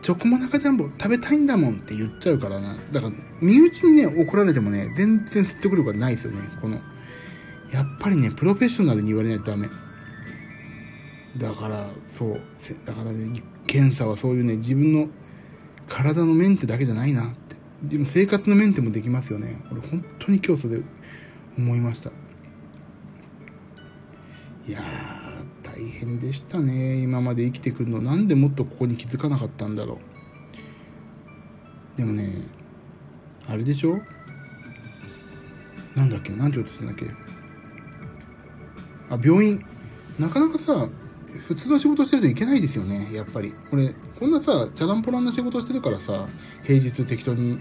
チョコモナカジャンボ食べたいんだもんって言っちゃうからな。だから、身内にね、怒られてもね、全然説得力がないですよね。この、やっぱりね、プロフェッショナルに言われないとダメ。だからそうだからね検査はそういうね自分の体のメンテだけじゃないなって。自分生活のメンテもできますよね。俺本当に今日それ思いました。いやー大変でしたね。今まで生きてくるの。なんでもっとここに気づかなかったんだろう。でもねあれでしょ？なんだっけ？なんて言うとしたんだっけ？あ病院。なかなかさ普通の仕事してるといけないですよね、やっぱり。これ、こんなさ、チャランポランな仕事してるからさ、平日適当に、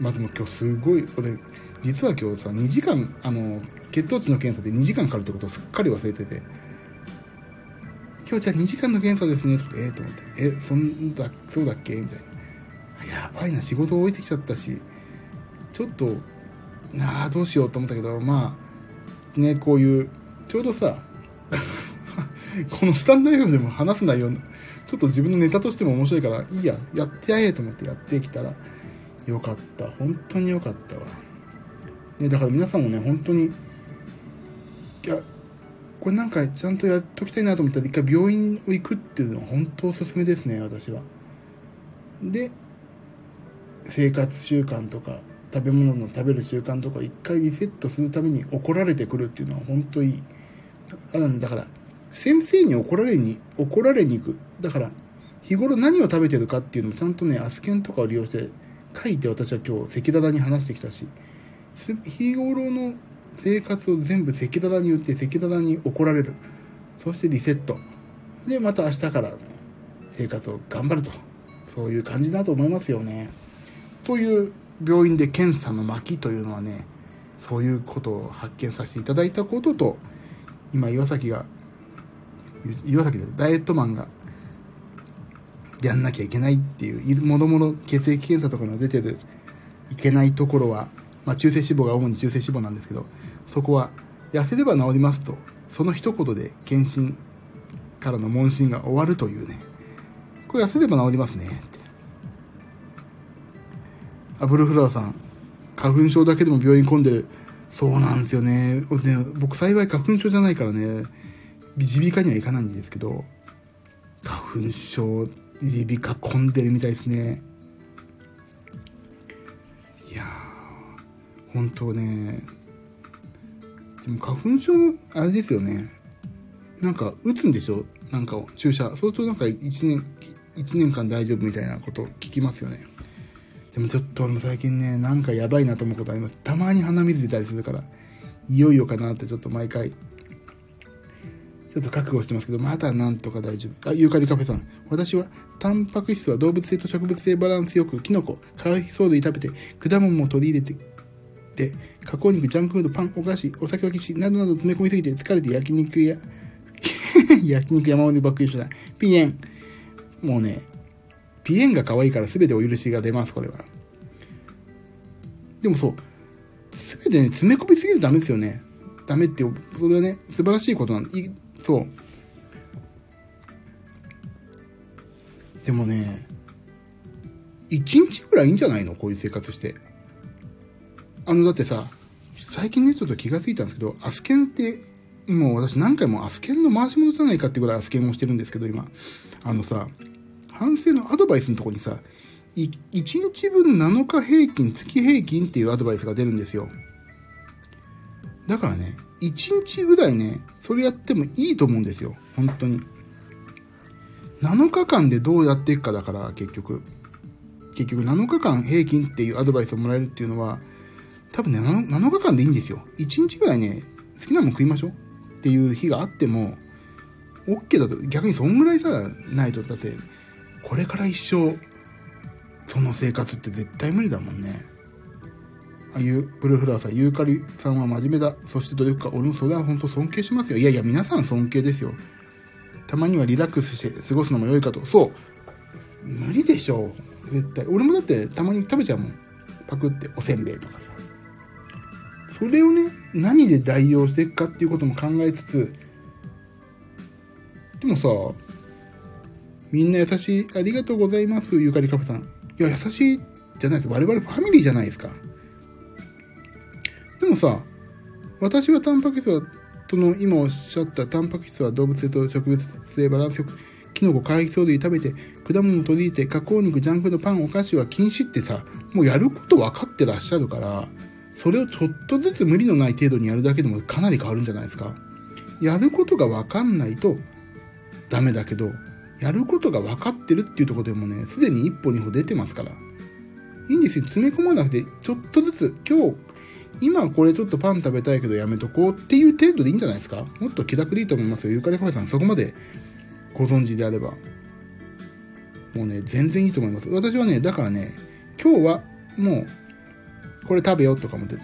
まあでも今日すごい、これ、実は今日さ、2時間、あの、血糖値の検査で2時間かかるってことをすっかり忘れてて、今日じゃあ2時間の検査ですね、って、ええー、と思って、え、そんだ、そうだっけ？みたいな。ややばいな、仕事置いてきちゃったし、ちょっと、なあ、どうしようと思ったけど、まあ、ね、こういう、ちょうどさ、このスタンド FM でも話す内容、ちょっと自分のネタとしても面白いから、いいや、やってやえと思ってやってきたら、よかった。本当によかったわ。ね、だから皆さんもね、本当に、いや、これなんかちゃんとやっときたいなと思ったら一回病院を行くっていうのは本当おすすめですね、私は。で、生活習慣とか、食べ物の食べる習慣とか一回リセットするために怒られてくるっていうのは本当いい。だから、先生に怒られに、怒られに行く。だから、日頃何を食べてるかっていうのもちゃんとね、アスケンとかを利用して書いて私は今日赤裸々に話してきたし、日頃の生活を全部赤裸々に言って赤裸々に怒られる。そしてリセット。で、また明日から生活を頑張ると。そういう感じだと思いますよね。という病院で検査の巻というのはね、そういうことを発見させていただいたことと、今岩崎が、岩崎でダイエットマンがやんなきゃいけないっていう、もろもろ血液検査とかの出てるいけないところは、まあ、中性脂肪が主に中性脂肪なんですけど、そこは痩せれば治りますと、その一言で検診からの問診が終わるというね、これ痩せれば治りますねって。アブルフラワーさん、花粉症だけでも病院混んでる。そうなんですよね。ね僕幸い花粉症じゃないからね、耳鼻科には行かないんですけど、花粉症、耳鼻科混んでるみたいですね。いやー、本当ね、でも花粉症、あれですよね。なんか、打つんでしょ？なんか、注射。相当なんか1年、1年間大丈夫みたいなこと聞きますよね。でもちょっと俺も最近ね、なんかやばいなと思うことあります。たまに鼻水出たりするから、いよいよかなってちょっと毎回、ちょっと覚悟してますけど、まだなんとか大丈夫。あ、ユーカリカフェさん。私は、タンパク質は動物性と植物性バランスよく、キノコ、化学藻類食べて、果物も取り入れて、で、加工肉、ジャンクフード、パン、お菓子、お酒はきし、などなど詰め込みすぎて疲れて焼肉や、焼肉山盛りばっかりした。ピエン。もうね、ピエンが可愛いから全てお許しが出ます、これは。でもそう、全てね、詰め込みすぎるとダメですよね。ダメって、それはね、素晴らしいことなんいそう。でもね、一日ぐらいいいんじゃないの？こういう生活して。あの、だってさ、最近ね、ちょっと気がついたんですけど、アスケンって、もう私何回もアスケンの回し物じゃないかってぐらいアスケンをしてるんですけど、今。あのさ、反省のアドバイスのとこにさ、1日分7日平均、月平均っていうアドバイスが出るんですよ。だからね、1日ぐらいね、それやってもいいと思うんですよ。本当に。7日間でどうやっていくかだから、結局。結局7日間平均っていうアドバイスをもらえるっていうのは、多分ね7、日間でいいんですよ。1日ぐらいね、好きなもん食いましょうっていう日があっても、OK だと、逆にそんぐらいさ、ないと、だって、これから一生、その生活って絶対無理だもんね。あいう、ブルーフラワーさん、ユーカリさんは真面目だ。そして努力家。俺もそれは本当尊敬しますよ。いやいや、皆さん尊敬ですよ。たまにはリラックスして過ごすのも良いかと。そう。無理でしょう。絶対。俺もだってたまに食べちゃうもん。パクっておせんべいとかさ。それをね、何で代用していくかっていうことも考えつつ、でもさ、みんな優しい、ありがとうございます、ゆかりカフさん。いや、優しいじゃないです。我々ファミリーじゃないですか。でもさ、私はタンパク質は、との今おっしゃったタンパク質は動物性と植物性バランスよく、キノコ、海藻類食べて、果物を取り入れて、加工肉、ジャンクフード、パン、お菓子は禁止ってさ、もうやること分かってらっしゃるから、それをちょっとずつ無理のない程度にやるだけでもかなり変わるんじゃないですか。やることが分かんないとダメだけど、やることが分かってるっていうとこでもね、すでに一歩二歩出てますから。いいんですよ。詰め込まなくて、ちょっとずつ、今日、今これちょっとパン食べたいけどやめとこうっていう程度でいいんじゃないですか？もっと気楽でいいと思いますよ。ゆかりカフェさん、そこまでご存知であれば。もうね、全然いいと思います。私はね、だからね、今日はもうこれ食べようとか思って、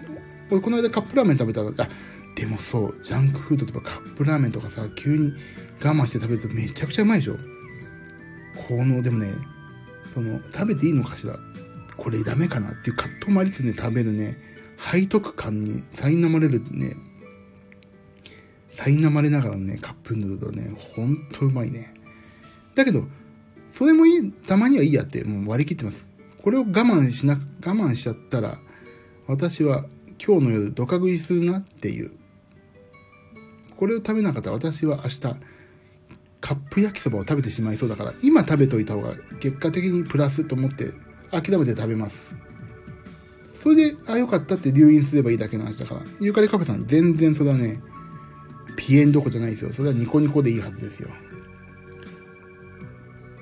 俺この間カップラーメン食べたら、あ、でもそう、ジャンクフードとかカップラーメンとかさ、急に我慢して食べるとめちゃくちゃうまいでしょこの、でもね、その、食べていいのかしら？これダメかな？っていう葛藤もありつつね、食べるね、背徳感に苛まれるね、苛まれながらね、カップヌードルね、ほんとうまいね。だけど、それもいい、たまにはいいやってもう割り切ってます。これを我慢しな、我慢しちゃったら、私は今日の夜ドカ食いするなっていう。これを食べなかったら私は明日、カップ焼きそばを食べてしまいそうだから、今食べといた方が結果的にプラスと思って諦めて食べます。それで、あ、よかったって留飲すればいいだけの話だから。ユーカリカフェさん、全然それはね、ピエンどこじゃないですよ。それはニコニコでいいはずですよ。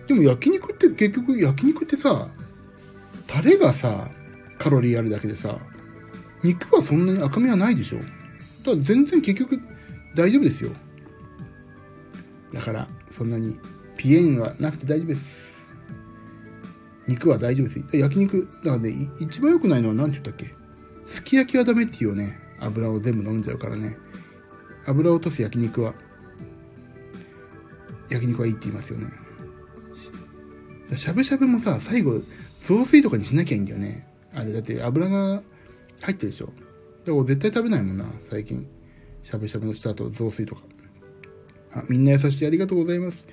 でも焼肉って結局、焼肉ってさ、タレがさ、カロリーあるだけでさ、肉はそんなに赤みはないでしょだから全然結局大丈夫ですよ。だから、そんなにピエンはなくて大丈夫です。肉は大丈夫です。焼肉、だからね、一番良くないのは何て言ったっけ？すき焼きはダメっていうよね。油を全部飲んじゃうからね。油を落とす焼肉は、焼肉はいいって言いますよね。しゃぶしゃぶもさ、最後、雑炊とかにしなきゃいいんだよね。あれ、だって油が入ってるでしょ。だから絶対食べないもんな、最近。しゃぶしゃぶのした後、雑炊とか。あ、みんな優しいありがとうございます。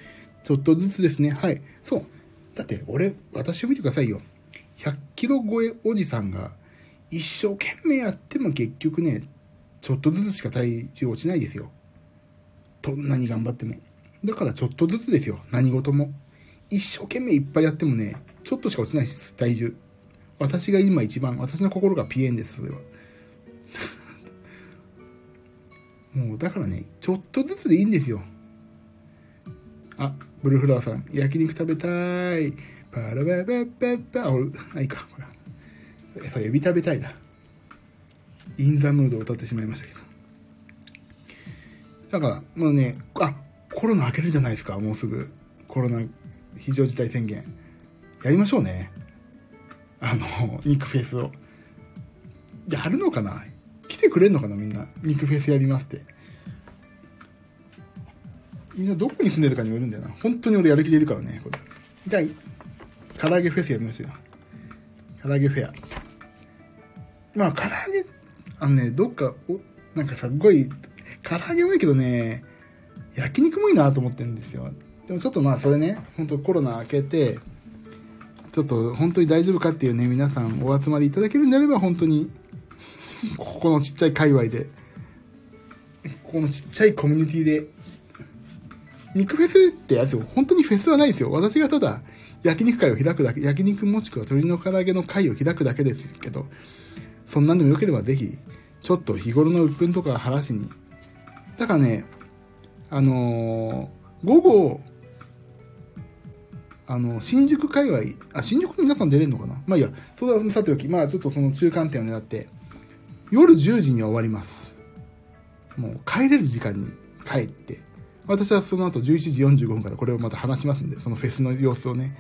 ちょっとずつですね。はい。そう。だって俺、私を見てくださいよ。100キロ超えおじさんが一生懸命やっても結局ね、ちょっとずつしか体重落ちないですよ。どんなに頑張っても。だからちょっとずつですよ。何事も。一生懸命いっぱいやってもね、ちょっとしか落ちないです。体重。私が今一番、私の心がピエンです、それは。もう、だからね、ちょっとずつでいいんですよ。あ、ブルーフラワーさん、焼肉食べたい。パラババババ、あ、いいか、ほら。それ、エビ食べたいだ。インザムードを歌ってしまいましたけど。だから、もうね、あ、コロナ明けるじゃないですか、もうすぐ。コロナ非常事態宣言。やりましょうね。あの、肉フェスを。やるのかな？来てくれんのかなみんな。肉フェスやりますって。みんなどこに住んでるかにもよるんだよな。本当に俺やる気でいるからね、これ。じゃあ、唐揚げフェスやりますよ。唐揚げフェア。まあ、唐揚げ、あのね、どっか、お、なんかすごい、唐揚げもいいけどね、焼肉もいいなと思ってるんですよ。でもちょっとまあそれね、本当コロナ明けて、ちょっと本当に大丈夫かっていうね、皆さんお集まりいただけるんであれば、本当に、ここのちっちゃい界隈で、ここのちっちゃいコミュニティで、肉フェスってやつ。本当にフェスはないですよ。私がただ、焼肉会を開くだけ、焼肉もしくは鶏の唐揚げの会を開くだけですけど、そんなんでもよければぜひ、ちょっと日頃の鬱憤とか晴らしに。だからね、あのー、午後、あの、新宿界隈、あ、新宿の皆さん出れるのかな？まあいいや、それはさておき、まあちょっとその中間点を狙って、夜10時には終わります。もう帰れる時間に帰って、私はその後11時45分からこれをまた話しますんで、そのフェスの様子をね、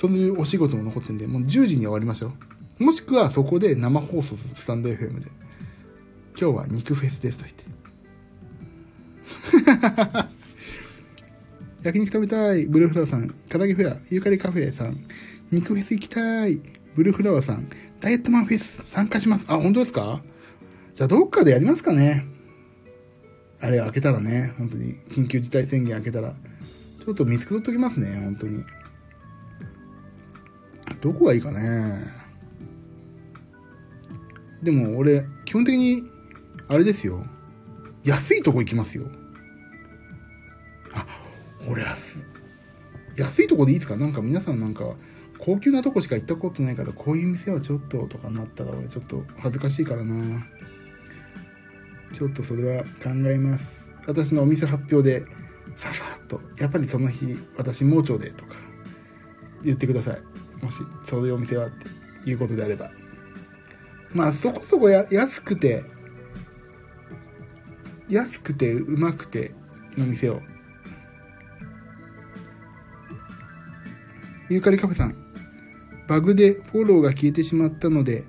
そういうお仕事も残ってんで、もう10時に終わりましょう。もしくはそこで生放送するスタンド FM で、今日は肉フェスですと言って。焼肉食べたい。ブルーフラワーさん。唐揚げフェア。ユーカリカフェさん。肉フェス行きたい。ブルーフラワーさん。ダイエットマンフェス参加します。あ、本当ですか？じゃあどっかでやりますかね。あれ開けたらね、本当に。緊急事態宣言開けたら。ちょっと見繕っときますね、本当に。どこがいいかね。でも俺、基本的に、あれですよ。安いとこ行きますよ。あ俺安い安いとこでいいですか？なんか皆さんなんか高級なとこしか行ったことないからこういう店はちょっととかなったら俺ちょっと恥ずかしいからなちょっとそれは考えます。私のお店発表でささっとやっぱりその日私盲腸でとか言ってください。もしそういうお店はっていうことであれば。まあそこそこや安くて安くてうまくての店を。ユーカリカフェさん、バグでフォローが消えてしまったので、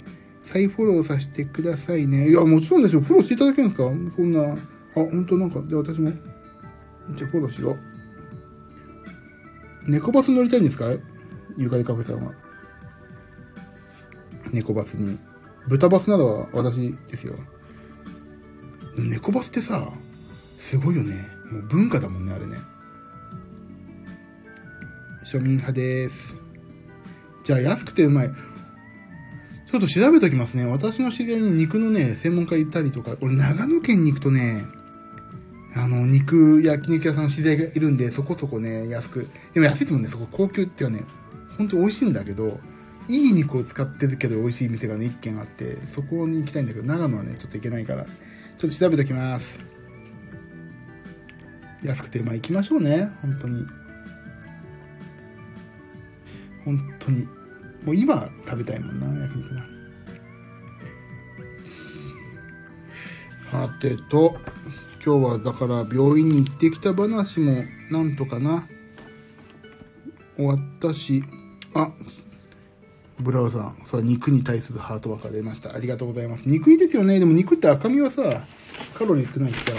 再フォローさせてくださいね。いや、もちろんですよ。フォローしていただけるんですか？そんな。あ、本当なんか、じゃあ私も。じゃあフォローしよう。猫バス乗りたいんですか？ユーカリカフェさんは。猫バスに。豚バスなどは私ですよ。猫バスってさ、すごいよね。もう文化だもんね、あれね。庶民派です。じゃあ安くてうまい。ちょっと調べときますね。私の知り合いに肉のね、専門家行ったりとか、俺長野県に行くとね、あの、肉、焼肉屋さんの知り合いがいるんで、そこそこね、安く。でも安いですもんね、そこ高級っていうかね、本当に美味しいんだけど、いい肉を使ってるけど美味しい店がね、一軒あって、そこに行きたいんだけど、長野はね、ちょっと行けないから、ちょっと調べときます。安くて、まあ行きましょうね、本当に。本当に。もう今食べたいもんな、焼肉な。さてと、今日はだから病院に行ってきた話もなんとかな、終わったし、あ、ブラウさん、そ肉に対するハートマークが出ました。ありがとうございます。肉いいですよね。でも肉って赤身はさ、カロリー少ないしさ、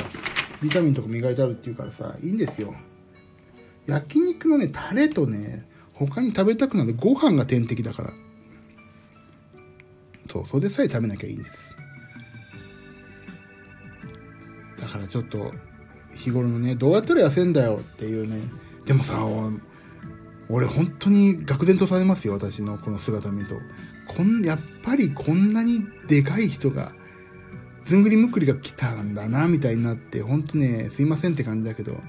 ビタミンとか磨いてあるっていうからさ、いいんですよ。焼肉のね、タレとね、他に食べたくなるご飯が天敵だから。そう、それでさえ食べなきゃいいんです。だからちょっと、日頃のね、どうやったら痩せんだよっていうね。でもさ、俺本当に愕然とされますよ、私のこの姿見ると。こん、やっぱりこんなにでかい人が、ずんぐりむっくりが来たんだな、みたいになって、ほんとね、すいませんって感じだけど、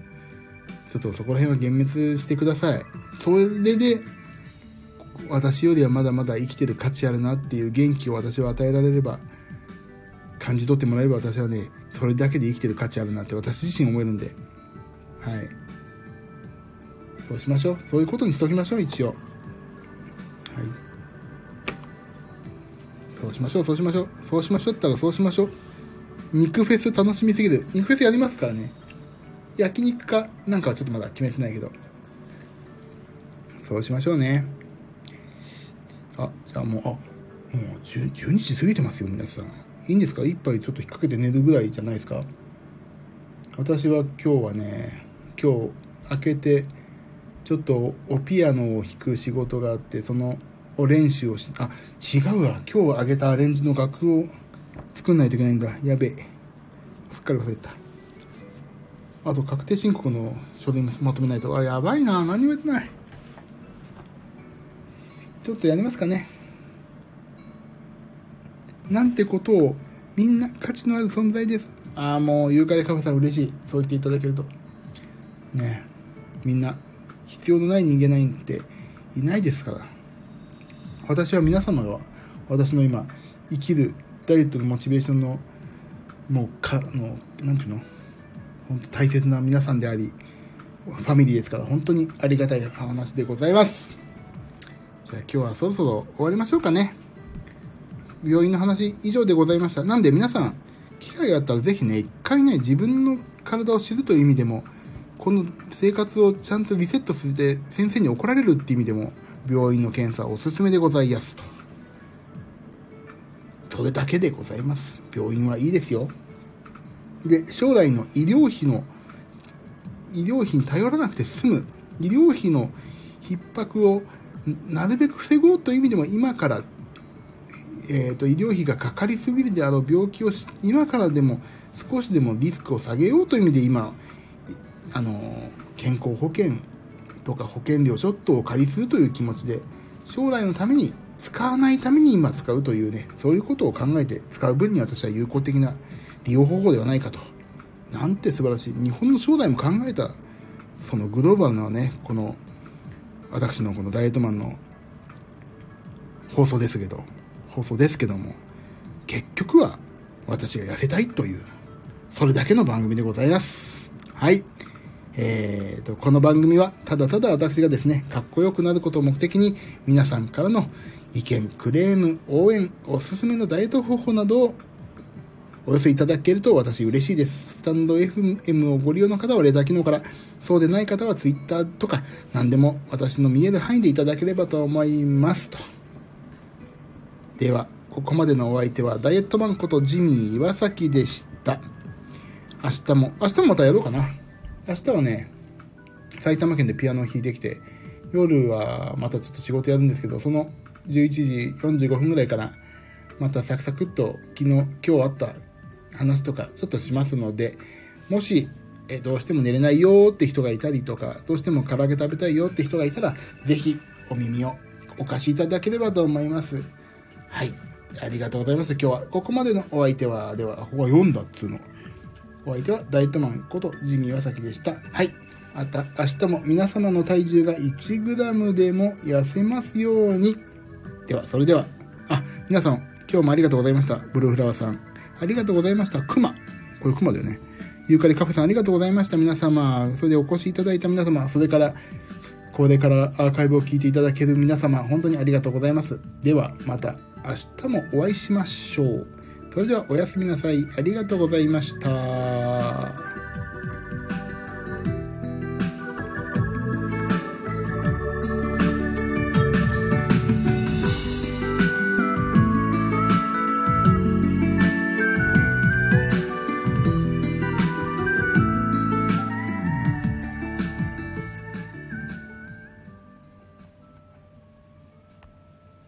ちょっとそこら辺は幻滅してください。それで、私よりはまだまだ生きてる価値あるなっていう元気を私は与えられれば、感じ取ってもらえれば私はね、それだけで生きてる価値あるなって私自身思えるんで、はい。そうしましょう。そういうことにしときましょう、一応。はい。そうしましょう、そうしましょう。そうしましょうったらそうしましょう。肉フェス楽しみすぎる。肉フェスやりますからね。焼肉かなんかはちょっとまだ決めてないけど。そうしましょうね。あ、じゃあもう、あ、もう12時過ぎてますよ、皆さん。いいんですか？一杯ちょっと引っ掛けて寝るぐらいじゃないですか？私は今日はね、今日開けて、ちょっとおピアノを弾く仕事があって、そのお練習をし、あ、違うわ。今日あげたアレンジの楽譜を作んないといけないんだ。やべえ。すっかり忘れてた。あと、確定申告の書類もまとめないと。あ、やばいな。何もやってない。ちょっとやりますかね。なんてことを、みんな価値のある存在です。ああ、もう、ユーカリカフェさん嬉しい。そう言っていただけると。ねみんな必要のない人間なんていないですから。私は皆様が、私の今、生きるダイエットのモチベーションの、もう、か、の、なんていうの？本当大切な皆さんであり、ファミリーですから、本当にありがたい話でございます。じゃあ今日はそろそろ終わりましょうかね。病院の話以上でございました。なんで皆さん、機会があったらぜひね、一回ね、自分の体を知るという意味でも、この生活をちゃんとリセットして先生に怒られるって意味でも病院の検査おすすめでございますと。それだけでございます。病院はいいですよ。で、将来の医療費の、医療費に頼らなくて済む、医療費の逼迫をなるべく防ごうという意味でも今から、えっ、ー、と、医療費がかかりすぎるであろう病気を今からでも少しでもリスクを下げようという意味で今、あの、健康保険とか保険料ちょっとお借りするという気持ちで、将来のために使わないために今使うというね、そういうことを考えて使う分に私は有効的な利用方法ではないかと。なんて素晴らしい。日本の将来も考えた、そのグローバルなね、この、私のこのダイエットマンの放送ですけど、放送ですけども、結局は私が痩せたいという、それだけの番組でございます。はい。えーと、この番組はただただ私がですね、かっこよくなることを目的に皆さんからの意見、クレーム、応援、おすすめのダイエット方法などをお寄せいただけると私嬉しいです。スタンド FM をご利用の方はレター機能から、そうでない方は Twitter とか何でも私の見える範囲でいただければと思いますと。では、ここまでのお相手はダイエットマンことジミー岩崎でした。明日も、明日もまたやろうかな。明日はね、埼玉県でピアノを弾いてきて、夜はまたちょっと仕事やるんですけど、その11時45分ぐらいから、またサクサクっと昨日、今日あった話とかちょっとしますので、もし、えどうしても寝れないよって人がいたりとか、どうしても唐揚げ食べたいよって人がいたら、ぜひお耳をお貸しいただければと思います。はい。ありがとうございます。今日はここまでのお相手は、では、ここは読んだっつうの。お相手はダイエットマンことジミー・ワサキでした。はい。また明日も皆様の体重が 1g でも痩せますように。では、それでは。あ、皆さん、今日もありがとうございました。ブルーフラワーさん。ありがとうございました。熊。これ熊だよね。ユーカリカフェさんありがとうございました。皆様。それでお越しいただいた皆様。それから、これからアーカイブを聞いていただける皆様。本当にありがとうございます。では、また明日もお会いしましょう。それではおやすみなさい。ありがとうございました。